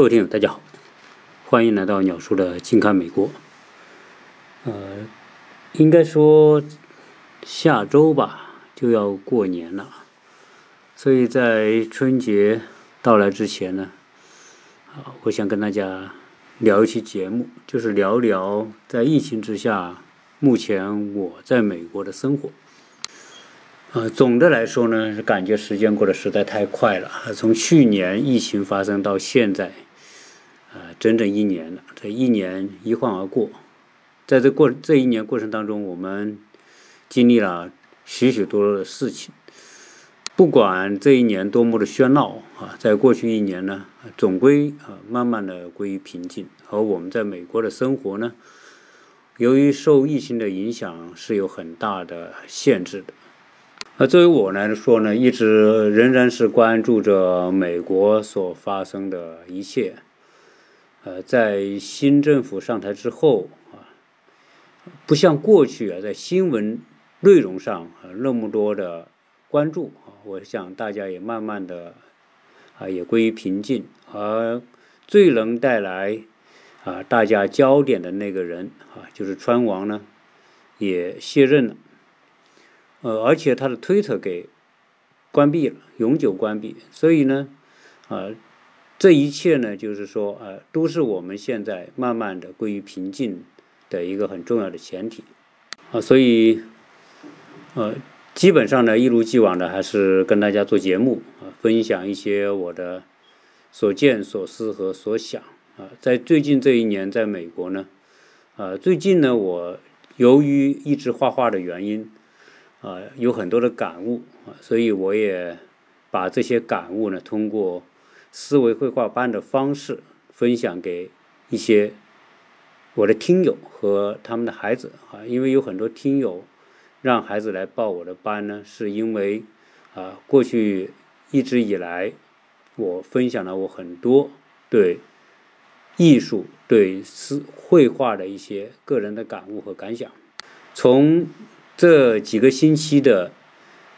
各位听友，大家好，欢迎来到鸟叔的近看美国。呃，应该说下周吧就要过年了，所以在春节到来之前呢，啊，我想跟大家聊一期节目，就是聊聊在疫情之下，目前我在美国的生活。呃，总的来说呢，是感觉时间过得实在太快了。从去年疫情发生到现在，整整一年了。这一年一晃而过，在这过这一年过程当中，我们经历了许许多多的事情。不管这一年多么的喧闹啊，在过去一年呢，总归啊，慢慢的归于平静。而我们在美国的生活呢，由于受疫情的影响，是有很大的限制的。那作为我来说呢，一直仍然是关注着美国所发生的一切。呃，在新政府上台之后啊，不像过去啊，在新闻内容上啊那么多的关注啊，我想大家也慢慢的啊也归于平静。而最能带来啊大家焦点的那个人啊，就是川王呢，也卸任了。呃，而且他的推特给关闭了，永久关闭。所以呢，啊，这一切呢，就是说，呃，都是我们现在慢慢的归于平静的一个很重要的前提。啊，所以，呃，基本上呢，一如既往的还是跟大家做节目啊，分享一些我的所见所思和所想。啊，在最近这一年，在美国呢，啊，最近呢，我由于一直画画的原因。啊，有很多的感悟啊，所以我也把这些感悟呢，通过思维绘画班的方式分享给一些我的听友和他们的孩子啊，因为有很多听友让孩子来报我的班呢，是因为啊，过去一直以来我分享了我很多对艺术、对思绘画的一些个人的感悟和感想，从。这几个星期的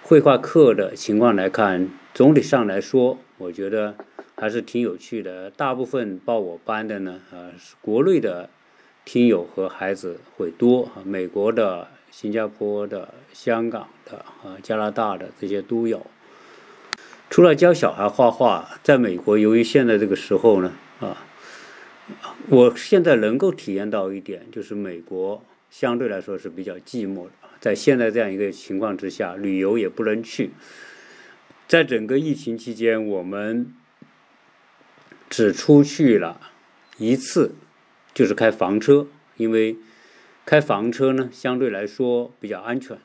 绘画课的情况来看，总体上来说，我觉得还是挺有趣的。大部分报我班的呢，啊，是国内的听友和孩子会多，美国的、新加坡的、香港的、啊，加拿大的这些都有。除了教小孩画画，在美国，由于现在这个时候呢，啊，我现在能够体验到一点，就是美国相对来说是比较寂寞的。在现在这样一个情况之下，旅游也不能去。在整个疫情期间，我们只出去了一次，就是开房车，因为开房车呢相对来说比较安全，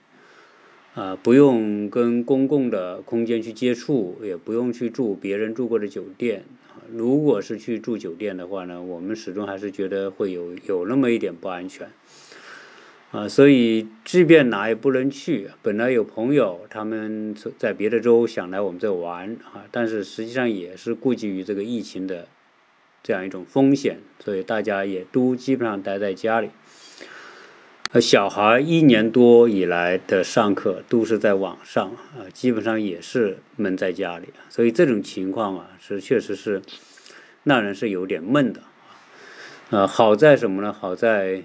啊，不用跟公共的空间去接触，也不用去住别人住过的酒店。如果是去住酒店的话呢，我们始终还是觉得会有有那么一点不安全。啊，所以即便哪也不能去，本来有朋友他们在别的州想来我们这玩啊，但是实际上也是顾及于这个疫情的这样一种风险，所以大家也都基本上待在家里。呃，小孩一年多以来的上课都是在网上啊，基本上也是闷在家里，所以这种情况啊，是确实是让人是有点闷的。啊，好在什么呢？好在。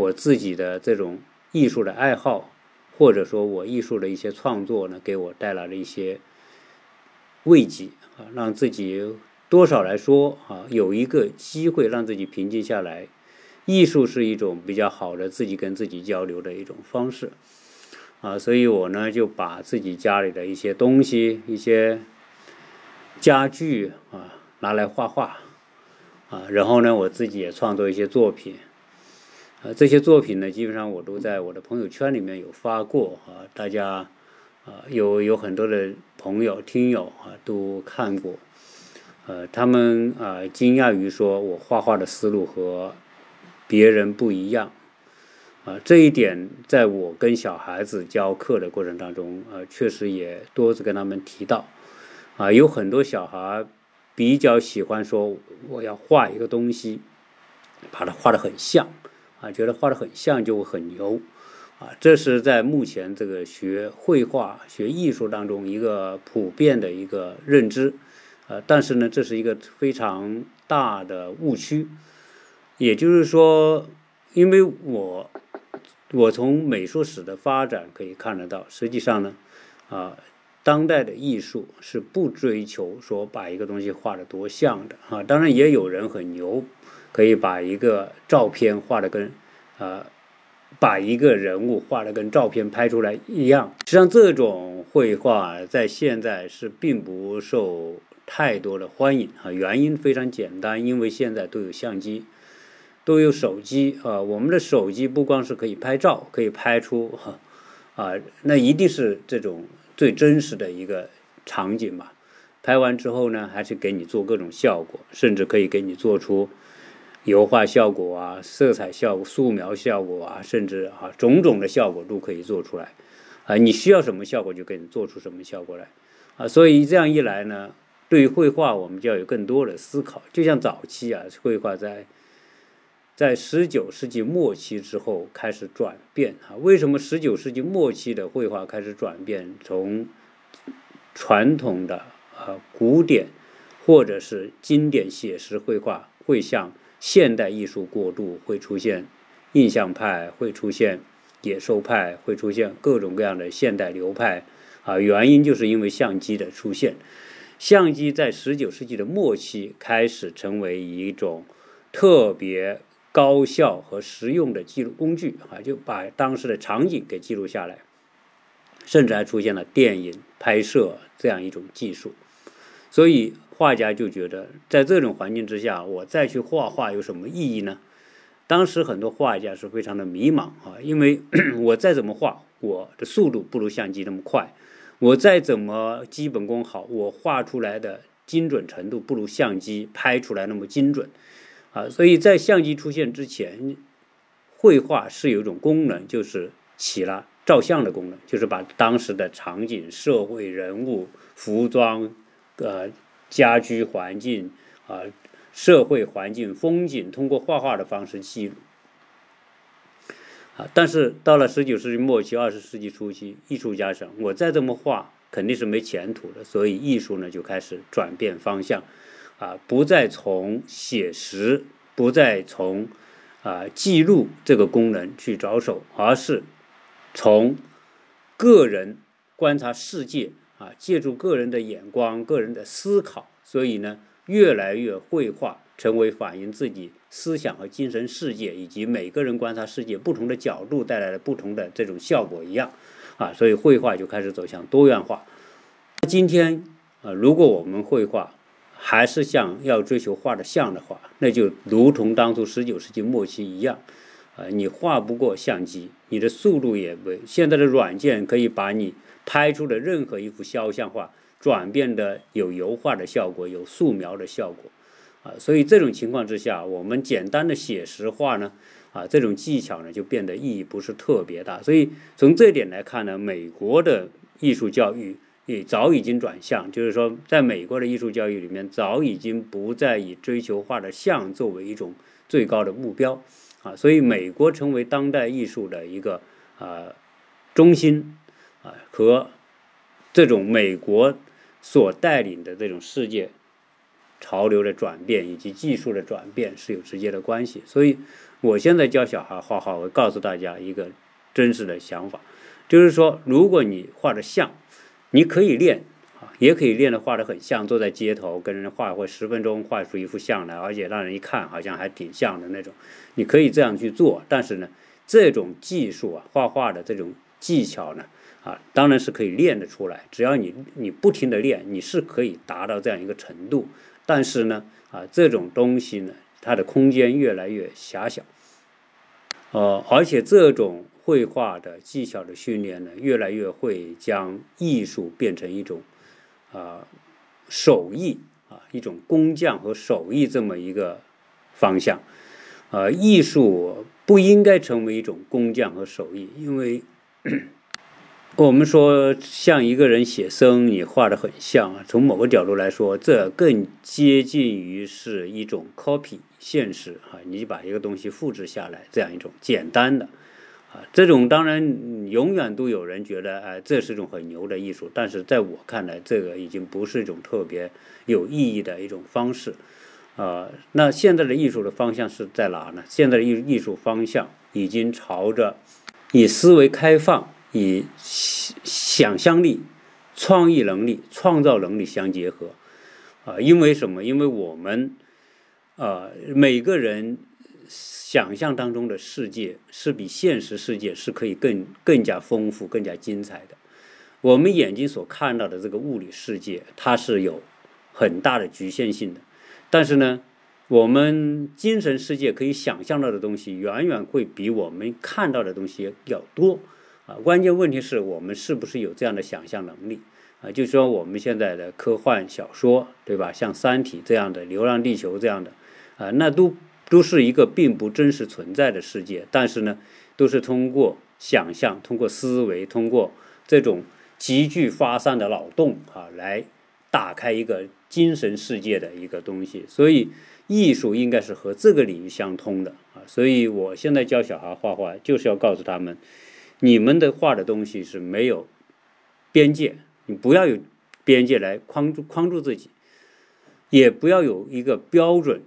我自己的这种艺术的爱好，或者说我艺术的一些创作呢，给我带来了一些慰藉啊，让自己多少来说啊，有一个机会让自己平静下来。艺术是一种比较好的自己跟自己交流的一种方式啊，所以我呢就把自己家里的一些东西、一些家具啊拿来画画啊，然后呢我自己也创作一些作品。啊，这些作品呢，基本上我都在我的朋友圈里面有发过啊，大家啊有有很多的朋友听友啊都看过，呃，他们啊惊讶于说我画画的思路和别人不一样，啊，这一点在我跟小孩子教课的过程当中啊，确实也多次跟他们提到，啊，有很多小孩比较喜欢说我要画一个东西，把它画的很像。啊，觉得画的很像就会很牛，啊，这是在目前这个学绘画、学艺术当中一个普遍的一个认知，呃，但是呢，这是一个非常大的误区。也就是说，因为我我从美术史的发展可以看得到，实际上呢，啊，当代的艺术是不追求说把一个东西画的多像的啊。当然，也有人很牛，可以把一个照片画的跟啊。把一个人物画的跟照片拍出来一样，实际上这种绘画在现在是并不受太多的欢迎啊。原因非常简单，因为现在都有相机，都有手机啊。我们的手机不光是可以拍照，可以拍出啊，那一定是这种最真实的一个场景嘛。拍完之后呢，还是给你做各种效果，甚至可以给你做出。油画效果啊，色彩效果、素描效果啊，甚至啊种种的效果都可以做出来，啊，你需要什么效果就给你做出什么效果来，啊，所以这样一来呢，对于绘画我们就要有更多的思考。就像早期啊，绘画在在十九世纪末期之后开始转变啊，为什么十九世纪末期的绘画开始转变，从传统的啊古典或者是经典写实绘画会向现代艺术过渡会出现印象派，会出现野兽派，会出现各种各样的现代流派啊。原因就是因为相机的出现，相机在十九世纪的末期开始成为一种特别高效和实用的记录工具啊，就把当时的场景给记录下来，甚至还出现了电影拍摄这样一种技术，所以。画家就觉得，在这种环境之下，我再去画画有什么意义呢？当时很多画家是非常的迷茫啊，因为 我再怎么画，我的速度不如相机那么快；我再怎么基本功好，我画出来的精准程度不如相机拍出来那么精准啊。所以在相机出现之前，绘画是有一种功能，就是起了照相的功能，就是把当时的场景、社会人物、服装，呃。家居环境啊，社会环境、风景，通过画画的方式记录啊。但是到了十九世纪末期、二十世纪初期，艺术家想，我再这么画肯定是没前途的，所以艺术呢就开始转变方向啊，不再从写实，不再从啊记录这个功能去着手，而是从个人观察世界。啊，借助个人的眼光、个人的思考，所以呢，越来越绘画成为反映自己思想和精神世界，以及每个人观察世界不同的角度带来的不同的这种效果一样。啊，所以绘画就开始走向多元化。今天啊，如果我们绘画还是像要追求画的像的话，那就如同当初十九世纪末期一样。呃，你画不过相机，你的速度也不，现在的软件可以把你。拍出的任何一幅肖像画，转变的有油画的效果，有素描的效果，啊，所以这种情况之下，我们简单的写实画呢，啊，这种技巧呢就变得意义不是特别大。所以从这点来看呢，美国的艺术教育也早已经转向，就是说，在美国的艺术教育里面，早已经不再以追求画的像作为一种最高的目标，啊，所以美国成为当代艺术的一个啊中心。啊，和这种美国所带领的这种世界潮流的转变以及技术的转变是有直接的关系。所以，我现在教小孩画画，我告诉大家一个真实的想法，就是说，如果你画的像，你可以练，也可以练的画的很像，坐在街头跟人画，或十分钟画出一幅像来，而且让人一看好像还挺像的那种，你可以这样去做。但是呢，这种技术啊，画画的这种技巧呢？啊，当然是可以练得出来，只要你你不停的练，你是可以达到这样一个程度。但是呢，啊，这种东西呢，它的空间越来越狭小，呃，而且这种绘画的技巧的训练呢，越来越会将艺术变成一种啊手艺啊一种工匠和手艺这么一个方向。呃，艺术不应该成为一种工匠和手艺，因为。我们说像一个人写生，你画的很像啊。从某个角度来说，这更接近于是一种 copy 现实啊。你把一个东西复制下来，这样一种简单的啊，这种当然永远都有人觉得，哎，这是一种很牛的艺术，但是在我看来，这个已经不是一种特别有意义的一种方式。啊，那现在的艺术的方向是在哪呢？现在的艺艺术方向已经朝着以思维开放、以想象力、创意能力、创造能力相结合。啊，因为什么？因为我们啊，每个人想象当中的世界是比现实世界是可以更更加丰富、更加精彩的。我们眼睛所看到的这个物理世界，它是有很大的局限性的。但是呢，我们精神世界可以想象到的东西，远远会比我们看到的东西要多啊。关键问题是我们是不是有这样的想象能力啊？就说我们现在的科幻小说，对吧？像《三体》这样的，《流浪地球》这样的啊，那都都是一个并不真实存在的世界，但是呢，都是通过想象、通过思维、通过这种极具发散的脑洞啊，来打开一个。精神世界的一个东西，所以艺术应该是和这个领域相通的啊。所以我现在教小孩画画，就是要告诉他们，你们的画的东西是没有边界，你不要有边界来框住框住自己，也不要有一个标准，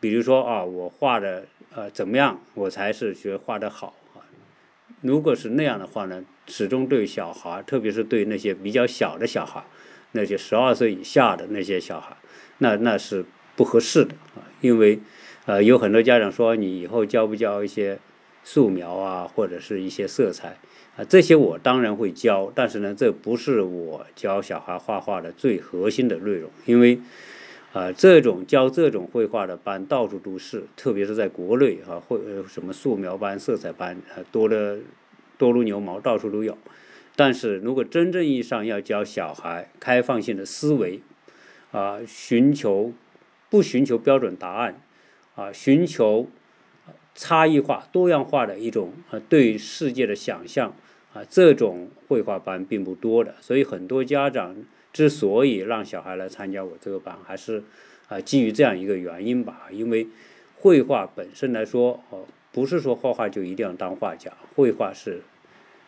比如说啊，我画的呃怎么样，我才是学画的好啊。如果是那样的话呢，始终对小孩，特别是对那些比较小的小孩。那些十二岁以下的那些小孩，那那是不合适的啊，因为，呃，有很多家长说你以后教不教一些素描啊，或者是一些色彩啊，这些我当然会教，但是呢，这不是我教小孩画画的最核心的内容，因为，啊，这种教这种绘画的班到处都是，特别是在国内啊，绘什么素描班、色彩班啊，多的多如牛毛，到处都有。但是如果真正意义上要教小孩开放性的思维，啊，寻求不寻求标准答案，啊，寻求差异化、多样化的一种啊对世界的想象，啊，这种绘画班并不多的。所以很多家长之所以让小孩来参加我这个班，还是啊基于这样一个原因吧。因为绘画本身来说，哦，不是说画画就一定要当画家，绘画是。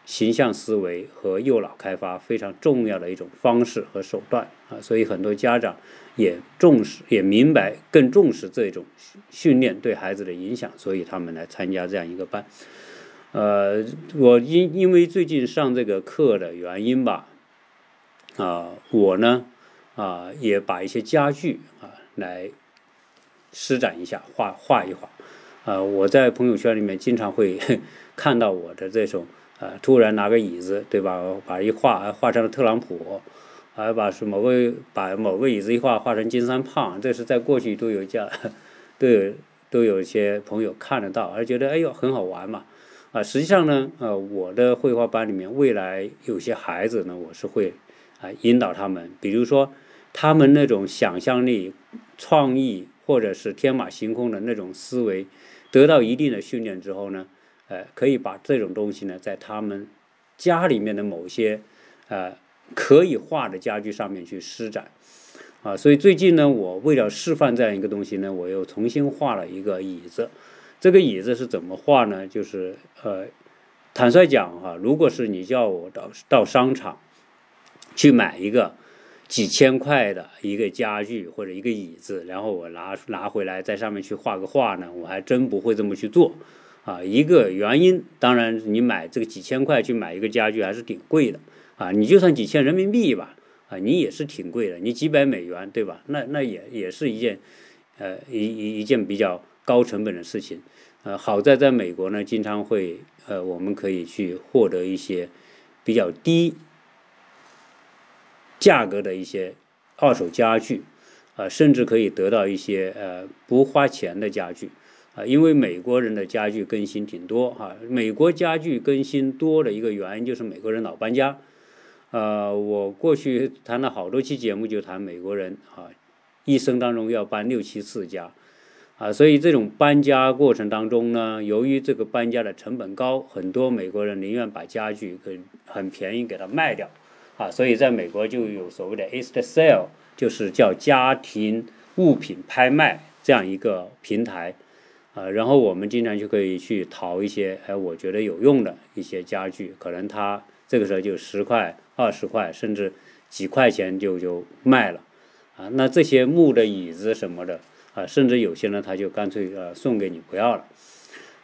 形象思维和右脑开发非常重要的一种方式和手段啊，所以很多家长也重视、也明白、更重视这种训练对孩子的影响，所以他们来参加这样一个班。呃，我因因为最近上这个课的原因吧，啊，我呢啊也把一些家具啊来施展一下，画画一画。啊，我在朋友圈里面经常会 看到我的这种。啊，突然拿个椅子，对吧？把一画画成了特朗普，还把是某个把某个椅子一画画成金三胖，这是在过去都有家，都有都有一些朋友看得到，而觉得哎呦很好玩嘛。啊，实际上呢，呃，我的绘画班里面未来有些孩子呢，我是会啊引导他们，比如说他们那种想象力、创意或者是天马行空的那种思维得到一定的训练之后呢。呃，可以把这种东西呢，在他们家里面的某些呃可以画的家具上面去施展，啊，所以最近呢，我为了示范这样一个东西呢，我又重新画了一个椅子。这个椅子是怎么画呢？就是呃，坦率讲哈，如果是你叫我到到商场去买一个几千块的一个家具或者一个椅子，然后我拿拿回来在上面去画个画呢，我还真不会这么去做。啊，一个原因，当然你买这个几千块去买一个家具还是挺贵的啊。你就算几千人民币吧，啊，你也是挺贵的。你几百美元，对吧？那那也也是一件，呃，一一一件比较高成本的事情。呃，好在在美国呢，经常会呃，我们可以去获得一些比较低价格的一些二手家具，啊，甚至可以得到一些呃不花钱的家具。啊，因为美国人的家具更新挺多哈，美国家具更新多的一个原因就是美国人老搬家。呃，我过去谈了好多期节目，就谈美国人啊，一生当中要搬六七次家，啊，所以这种搬家过程当中呢，由于这个搬家的成本高，很多美国人宁愿把家具很很便宜给它卖掉，啊，所以在美国就有所谓的 East sale，就是叫家庭物品拍卖这样一个平台。啊，然后我们经常就可以去淘一些哎，我觉得有用的一些家具，可能它这个时候就十块、二十块，甚至几块钱就就卖了，啊，那这些木的椅子什么的啊，甚至有些呢，他就干脆呃送给你不要了，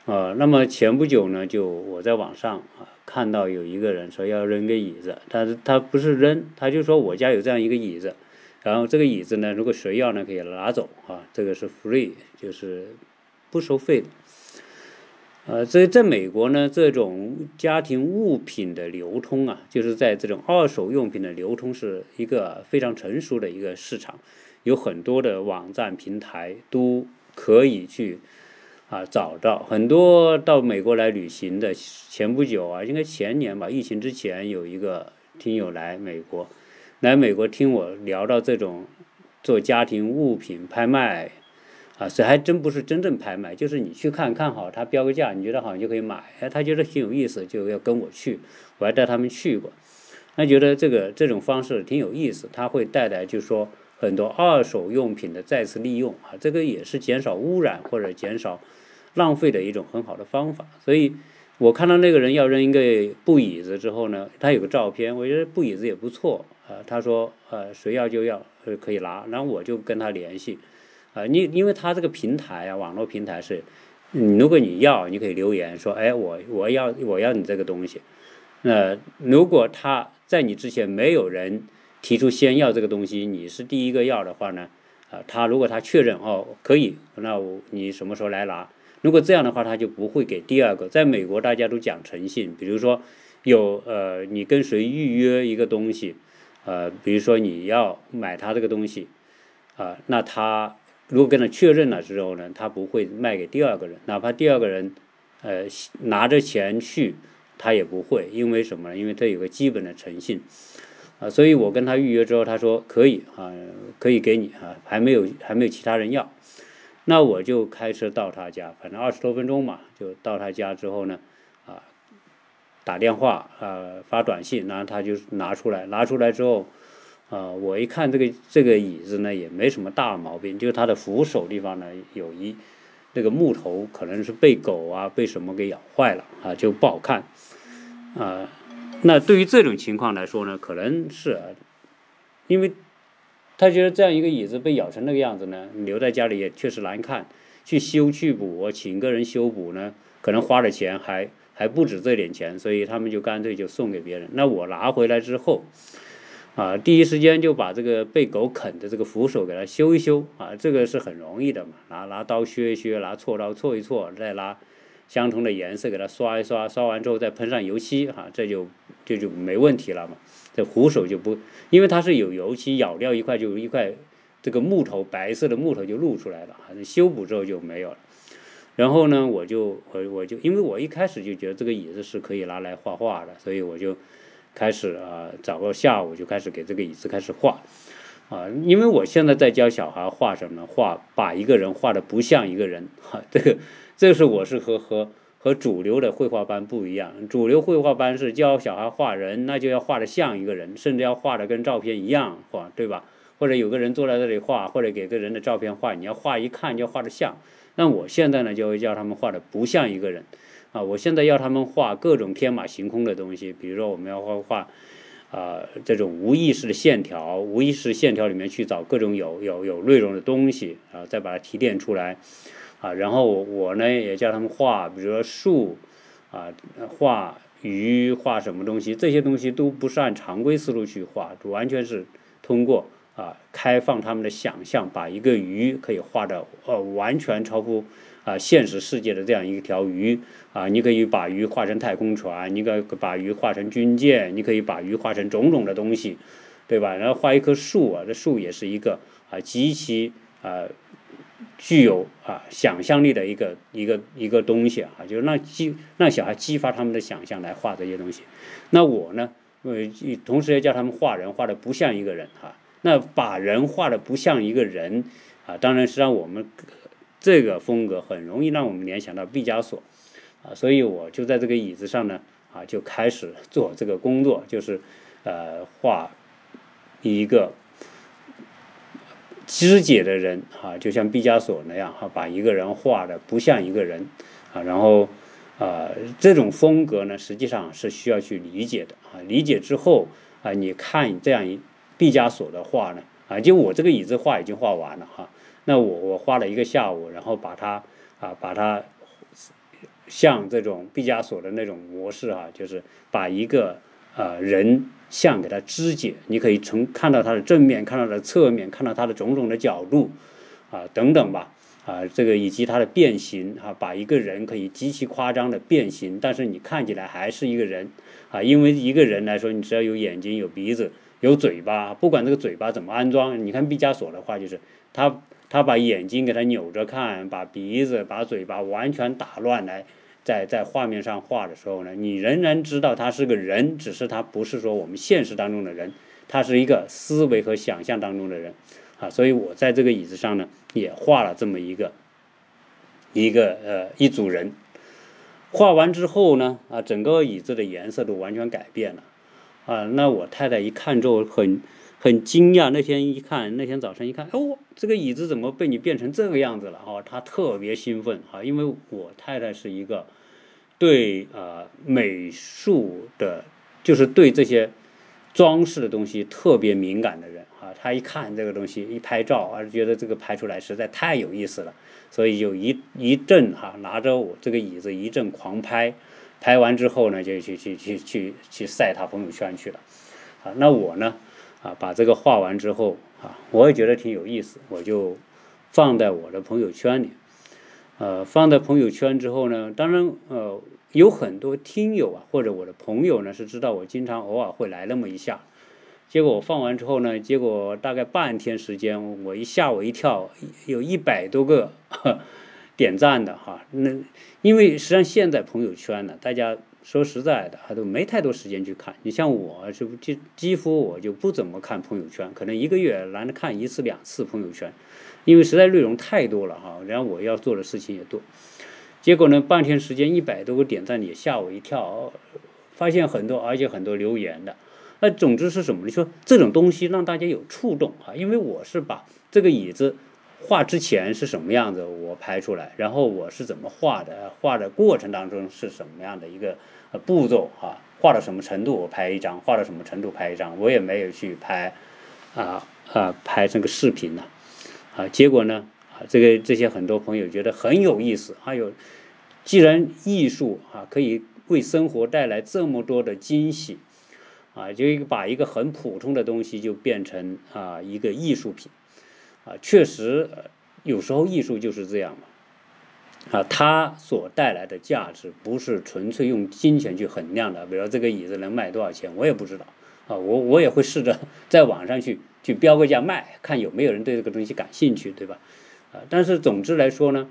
啊，那么前不久呢，就我在网上啊看到有一个人说要扔个椅子，但是他不是扔，他就说我家有这样一个椅子。然后这个椅子呢，如果谁要呢，可以拿走啊，这个是 free，就是不收费的。呃，所以在美国呢，这种家庭物品的流通啊，就是在这种二手用品的流通是一个非常成熟的一个市场，有很多的网站平台都可以去啊找到。很多到美国来旅行的，前不久啊，应该前年吧，疫情之前有一个听友来美国。来美国听我聊到这种做家庭物品拍卖，啊，这还真不是真正拍卖，就是你去看看好，他标个价，你觉得好你就可以买，哎，他觉得挺有意思，就要跟我去，我还带他们去过，他觉得这个这种方式挺有意思，他会带来就是说很多二手用品的再次利用啊，这个也是减少污染或者减少浪费的一种很好的方法，所以我看到那个人要扔一个布椅子之后呢，他有个照片，我觉得布椅子也不错。呃，他说，呃，谁要就要，可以拿，然后我就跟他联系，啊，你因为他这个平台啊，网络平台是，如果你要，你可以留言说，哎，我我要我要你这个东西，那如果他在你之前没有人提出先要这个东西，你是第一个要的话呢，啊，他如果他确认哦可以，那我你什么时候来拿？如果这样的话，他就不会给第二个。在美国，大家都讲诚信，比如说有呃，你跟谁预约一个东西。呃，比如说你要买他这个东西，啊，那他如果跟他确认了之后呢，他不会卖给第二个人，哪怕第二个人，呃，拿着钱去，他也不会，因为什么呢？因为他有个基本的诚信，啊，所以我跟他预约之后，他说可以啊，可以给你啊，还没有还没有其他人要，那我就开车到他家，反正二十多分钟嘛，就到他家之后呢。啊打电话啊，发短信，然后他就拿出来，拿出来之后，啊，我一看这个这个椅子呢，也没什么大毛病，就是它的扶手地方呢，有一那个木头可能是被狗啊被什么给咬坏了啊，就不好看啊。那对于这种情况来说呢，可能是因为他觉得这样一个椅子被咬成那个样子呢，留在家里也确实难看，去修去补，请个人修补呢，可能花的钱还。还不止这点钱，所以他们就干脆就送给别人。那我拿回来之后，啊，第一时间就把这个被狗啃的这个扶手给它修一修啊，这个是很容易的嘛，拿拿刀削一削，拿锉刀锉一锉，再拿相同的颜色给它刷一刷，刷完之后再喷上油漆，哈，这就这就没问题了嘛。这扶手就不，因为它是有油漆咬掉一块，就一块这个木头白色的木头就露出来了，修补之后就没有了。然后呢，我就我我就因为我一开始就觉得这个椅子是可以拿来画画的，所以我就开始啊找个下午就开始给这个椅子开始画，啊，因为我现在在教小孩画什么呢，画把一个人画的不像一个人，哈，这个这是我是和和和主流的绘画班不一样，主流绘画班是教小孩画人，那就要画的像一个人，甚至要画的跟照片一样画，对吧？或者有个人坐在这里画，或者给个人的照片画，你要画一看就画的像。那我现在呢，就会叫他们画的不像一个人，啊，我现在要他们画各种天马行空的东西，比如说我们要画画，啊，这种无意识的线条，无意识线条里面去找各种有有有内容的东西，啊，再把它提炼出来，啊，然后我呢也叫他们画，比如说树，啊，画鱼，画什么东西，这些东西都不是按常规思路去画，完全是通过。啊，开放他们的想象，把一个鱼可以画的呃完全超乎啊现实世界的这样一条鱼啊，你可以把鱼画成太空船，你可以把鱼画成军舰，你可以把鱼画成种种的东西，对吧？然后画一棵树啊，这树也是一个啊极其啊具有啊想象力的一个一个一个东西啊，就是让激让小孩激发他们的想象来画这些东西。那我呢，呃，同时也叫他们画人，画的不像一个人哈。那把人画的不像一个人，啊，当然实际上我们这个风格很容易让我们联想到毕加索，啊，所以我就在这个椅子上呢，啊，就开始做这个工作，就是呃画一个肢解的人啊，就像毕加索那样哈，把一个人画的不像一个人啊，然后啊，这种风格呢，实际上是需要去理解的啊，理解之后啊，你看这样一毕加索的画呢啊，就我这个椅子画已经画完了哈，那我我画了一个下午，然后把它啊，把它像这种毕加索的那种模式哈，就是把一个啊人。像给它肢解，你可以从看到它的正面，看到它的侧面，看到它的种种的角度，啊等等吧，啊这个以及它的变形，啊把一个人可以极其夸张的变形，但是你看起来还是一个人，啊因为一个人来说，你只要有眼睛、有鼻子、有嘴巴，不管这个嘴巴怎么安装，你看毕加索的话就是他他把眼睛给它扭着看，把鼻子、把嘴巴完全打乱来。在在画面上画的时候呢，你仍然知道他是个人，只是他不是说我们现实当中的人，他是一个思维和想象当中的人，啊，所以我在这个椅子上呢也画了这么一个一个呃一组人，画完之后呢，啊，整个椅子的颜色都完全改变了，啊，那我太太一看之后很。很惊讶，那天一看，那天早晨一看，哦，这个椅子怎么被你变成这个样子了？哦，他特别兴奋哈，因为我太太是一个对呃美术的，就是对这些装饰的东西特别敏感的人啊。他一看这个东西，一拍照啊，觉得这个拍出来实在太有意思了，所以就一一阵哈，拿着我这个椅子一阵狂拍，拍完之后呢，就去去去去去晒他朋友圈去了。啊，那我呢？啊，把这个画完之后啊，我也觉得挺有意思，我就放在我的朋友圈里。呃，放在朋友圈之后呢，当然呃，有很多听友啊，或者我的朋友呢，是知道我经常偶尔会来那么一下。结果我放完之后呢，结果大概半天时间，我一吓我一跳，有一百多个 点赞的哈。那因为实际上现在朋友圈呢，大家。说实在的，他都没太多时间去看。你像我，是不几几乎我就不怎么看朋友圈，可能一个月难得看一次两次朋友圈，因为实在内容太多了哈。然后我要做的事情也多，结果呢，半天时间一百多个点赞也吓我一跳，发现很多，而且很多留言的。那总之是什么？你说这种东西让大家有触动啊，因为我是把这个椅子。画之前是什么样子，我拍出来，然后我是怎么画的，画的过程当中是什么样的一个步骤啊？画到什么程度我拍一张，画到什么程度拍一张，我也没有去拍啊啊拍这个视频呢啊，结果呢啊这个这些很多朋友觉得很有意思，还有既然艺术啊可以为生活带来这么多的惊喜啊，就一个把一个很普通的东西就变成啊一个艺术品。啊，确实，有时候艺术就是这样嘛。啊，它所带来的价值不是纯粹用金钱去衡量的。比如这个椅子能卖多少钱，我也不知道。啊，我我也会试着 在网上去去标个价卖，看有没有人对这个东西感兴趣，对吧？啊，但是总之来说呢，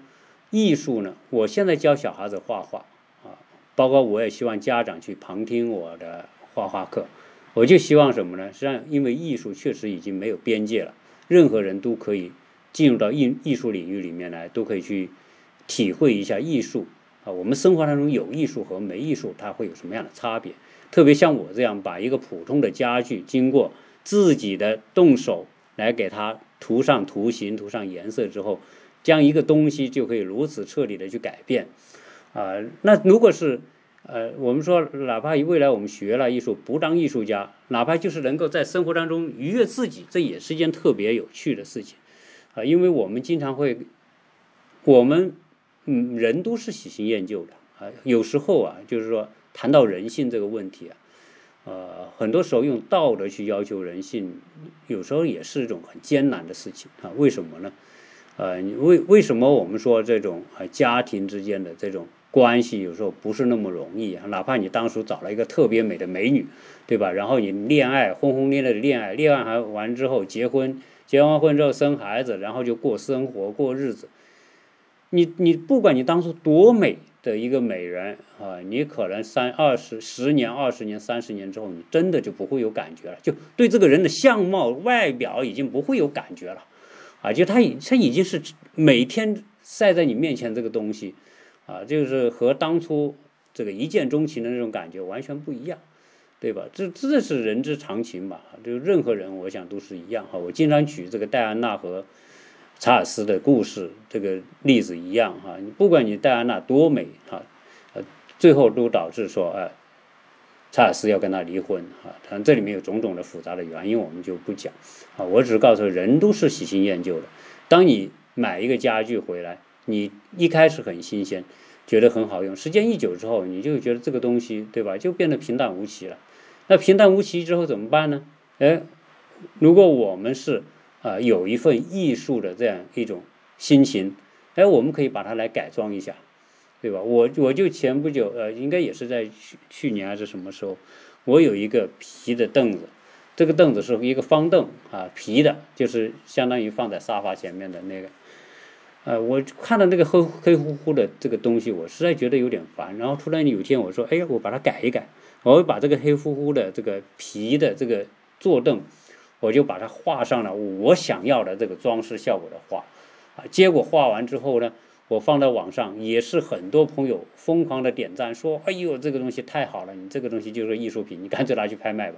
艺术呢，我现在教小孩子画画，啊，包括我也希望家长去旁听我的画画课，我就希望什么呢？实际上，因为艺术确实已经没有边界了。任何人都可以进入到艺艺术领域里面来，都可以去体会一下艺术啊。我们生活当中有艺术和没艺术，它会有什么样的差别？特别像我这样，把一个普通的家具，经过自己的动手来给它涂上图形、涂上颜色之后，将一个东西就可以如此彻底的去改变啊。那如果是呃，我们说，哪怕未来我们学了艺术，不当艺术家，哪怕就是能够在生活当中愉悦自己，这也是一件特别有趣的事情，啊，因为我们经常会，我们嗯，人都是喜新厌旧的啊，有时候啊，就是说谈到人性这个问题啊，呃，很多时候用道德去要求人性，有时候也是一种很艰难的事情啊。为什么呢？呃，为为什么我们说这种啊家庭之间的这种。关系有时候不是那么容易啊，哪怕你当初找了一个特别美的美女，对吧？然后你恋爱轰轰烈烈的恋爱，恋爱还完之后结婚，结完婚之后生孩子，然后就过生活过日子。你你不管你当初多美的一个美人啊，你可能三二十十年、二十年、三十年之后，你真的就不会有感觉了，就对这个人的相貌外表已经不会有感觉了，啊，就他已他已经是每天晒在你面前这个东西。啊，就是和当初这个一见钟情的那种感觉完全不一样，对。吧？这这是人之常情吧？就任何人，我想都是一样哈。我经常举这个戴安娜和查尔斯的故事这个例子一样哈。你不管你戴安娜多美哈，呃，最后都导致说，哎，查尔斯要跟她离婚啊。当然这里面有种种的复杂的原因，我们就不讲啊。我只是告诉人都是喜新厌旧的。当你买一个家具回来，你一开始很新鲜，觉得很好用，时间一久之后，你就觉得这个东西，对吧？就变得平淡无奇了。那平淡无奇之后怎么办呢？哎，如果我们是啊有一份艺术的这样一种心情，哎，我们可以把它来改装一下，对吧？我我就前不久呃，应该也是在去去年还是什么时候，我有一个皮的凳子，这个凳子是一个方凳啊，皮的，就是相当于放在沙发前面的那个，呃，我看到那个黑黑乎乎的这个东西，我实在觉得有点烦。然后突然有一天我说，哎呀，我把它改一改。我会把这个黑乎乎的这个皮的这个坐凳，我就把它画上了我想要的这个装饰效果的画，啊，结果画完之后呢，我放到网上也是很多朋友疯狂的点赞，说，哎呦，这个东西太好了，你这个东西就是艺术品，你干脆拿去拍卖吧，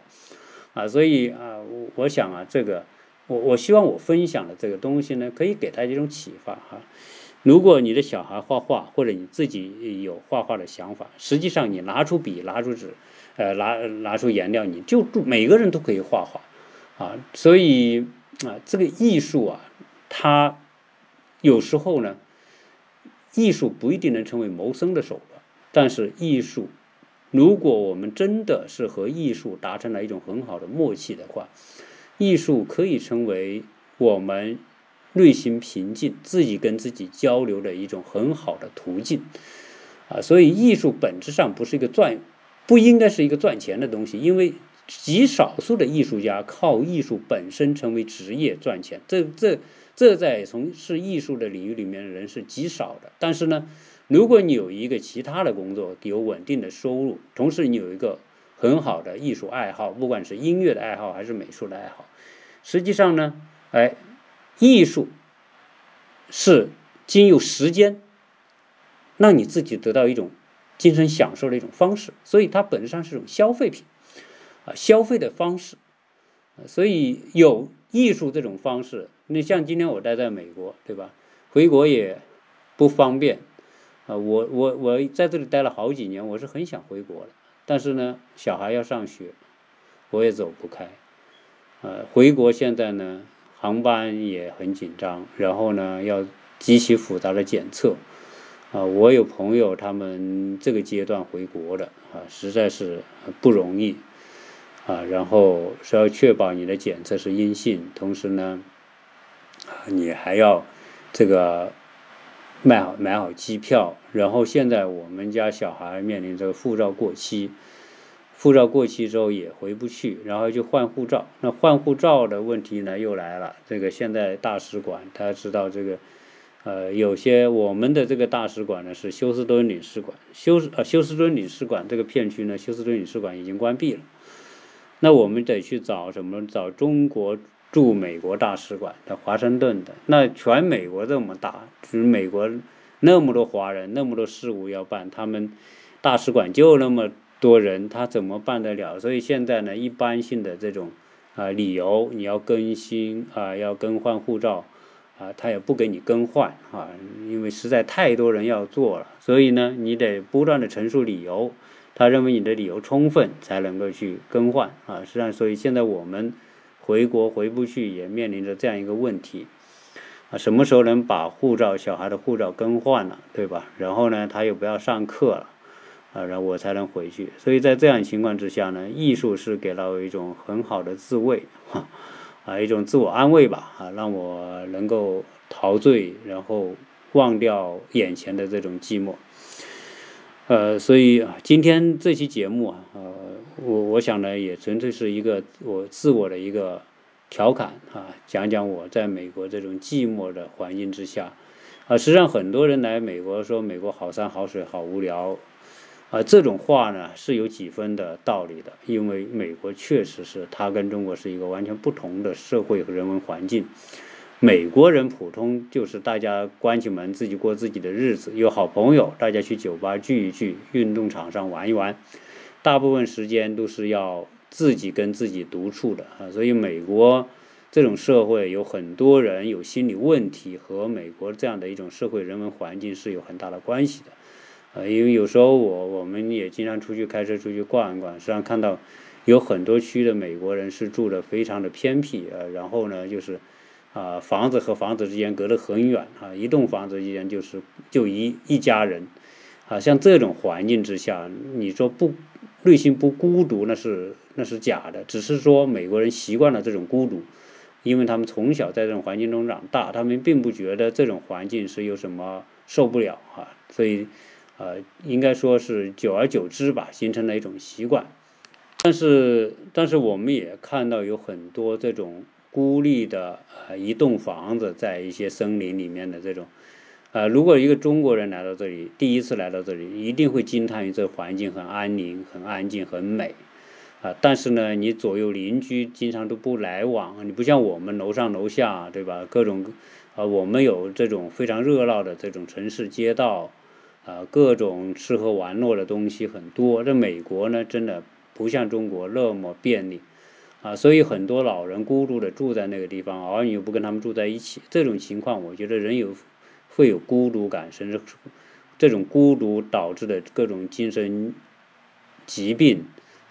啊，所以啊，我我想啊，这个我我希望我分享的这个东西呢，可以给他一种启发哈。如果你的小孩画画，或者你自己有画画的想法，实际上你拿出笔，拿出纸。呃，拿拿出颜料，你就每个人都可以画画，啊，所以啊，这个艺术啊，它有时候呢，艺术不一定能成为谋生的手段，但是艺术，如果我们真的是和艺术达成了一种很好的默契的话，艺术可以成为我们内心平静、自己跟自己交流的一种很好的途径，啊，所以艺术本质上不是一个赚。不应该是一个赚钱的东西，因为极少数的艺术家靠艺术本身成为职业赚钱，这这这在从事艺术的领域里面的人是极少的。但是呢，如果你有一个其他的工作，有稳定的收入，同时你有一个很好的艺术爱好，不管是音乐的爱好还是美术的爱好，实际上呢，哎，艺术是经由时间让你自己得到一种。精神享受的一种方式，所以它本质上是种消费品，啊，消费的方式，所以有艺术这种方式。你像今天我待在美国，对吧？回国也不方便，啊，我我我在这里待了好几年，我是很想回国的，但是呢，小孩要上学，我也走不开，呃，回国现在呢，航班也很紧张，然后呢，要极其复杂的检测。啊，我有朋友，他们这个阶段回国的啊，实在是不容易啊。然后是要确保你的检测是阴性，同时呢，你还要这个买好买好机票。然后现在我们家小孩面临着护照过期，护照过期之后也回不去，然后就换护照。那换护照的问题呢又来了，这个现在大使馆他知道这个。呃，有些我们的这个大使馆呢是休斯敦领事馆，休斯呃休斯敦领事馆这个片区呢，休斯敦领事馆已经关闭了。那我们得去找什么？找中国驻美国大使馆在华盛顿的。那全美国这么大，就是美国那么多华人，那么多事务要办，他们大使馆就那么多人，他怎么办得了？所以现在呢，一般性的这种啊理由，你要更新啊，要更换护照。啊，他也不给你更换啊，因为实在太多人要做了，所以呢，你得不断的陈述理由，他认为你的理由充分才能够去更换啊。实际上，所以现在我们回国回不去，也面临着这样一个问题啊，什么时候能把护照小孩的护照更换了，对吧？然后呢，他又不要上课了啊，然后我才能回去。所以在这样情况之下呢，艺术是给了我一种很好的自慰。啊，一种自我安慰吧，啊，让我能够陶醉，然后忘掉眼前的这种寂寞。呃，所以啊，今天这期节目啊，呃，我我想呢，也纯粹是一个我自我的一个调侃啊，讲讲我在美国这种寂寞的环境之下，啊，实际上很多人来美国说美国好山好水好无聊。啊，这种话呢是有几分的道理的，因为美国确实是它跟中国是一个完全不同的社会和人文环境。美国人普通就是大家关起门自己过自己的日子，有好朋友，大家去酒吧聚一聚，运动场上玩一玩。大部分时间都是要自己跟自己独处的啊，所以美国这种社会有很多人有心理问题，和美国这样的一种社会人文环境是有很大的关系的。呃，因为有时候我我们也经常出去开车出去逛一逛，实际上看到有很多区的美国人是住的非常的偏僻，呃，然后呢就是啊房子和房子之间隔得很远啊，一栋房子之间就是就一一家人，啊，像这种环境之下，你说不内心不孤独那是那是假的，只是说美国人习惯了这种孤独，因为他们从小在这种环境中长大，他们并不觉得这种环境是有什么受不了啊，所以。呃，应该说是久而久之吧，形成了一种习惯。但是，但是我们也看到有很多这种孤立的呃一栋房子，在一些森林里面的这种，呃，如果一个中国人来到这里，第一次来到这里，一定会惊叹于这环境很安宁、很安静、很美。啊，但是呢，你左右邻居经常都不来往，你不像我们楼上楼下，对吧？各种，啊，我们有这种非常热闹的这种城市街道。啊，各种吃喝玩乐的东西很多。这美国呢，真的不像中国那么便利，啊，所以很多老人孤独的住在那个地方，儿女又不跟他们住在一起。这种情况，我觉得人有会有孤独感，甚至这种孤独导致的各种精神疾病，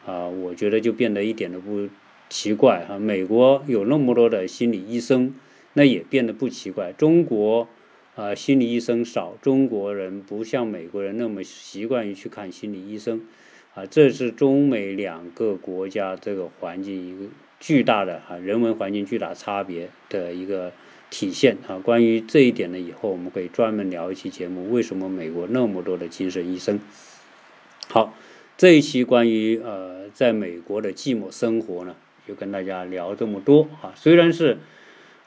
啊，我觉得就变得一点都不奇怪哈。美国有那么多的心理医生，那也变得不奇怪。中国。啊，心理医生少，中国人不像美国人那么习惯于去看心理医生，啊，这是中美两个国家这个环境一个巨大的啊人文环境巨大差别的一个体现啊。关于这一点呢，以后我们可以专门聊一期节目，为什么美国那么多的精神医生？好，这一期关于呃在美国的寂寞生活呢，就跟大家聊这么多啊，虽然是。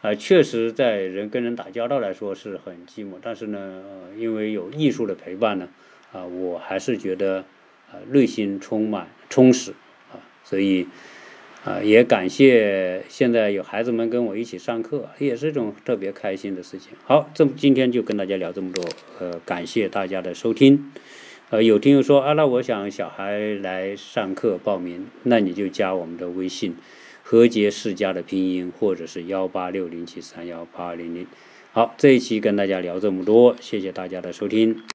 啊，确实，在人跟人打交道来说是很寂寞，但是呢，因为有艺术的陪伴呢，啊，我还是觉得啊，内心充满充实啊，所以啊，也感谢现在有孩子们跟我一起上课，也是一种特别开心的事情。好，这么今天就跟大家聊这么多，呃，感谢大家的收听。呃，有听友说啊，那我想小孩来上课报名，那你就加我们的微信。何杰世家的拼音，或者是幺八六零七三幺八零零。好，这一期跟大家聊这么多，谢谢大家的收听。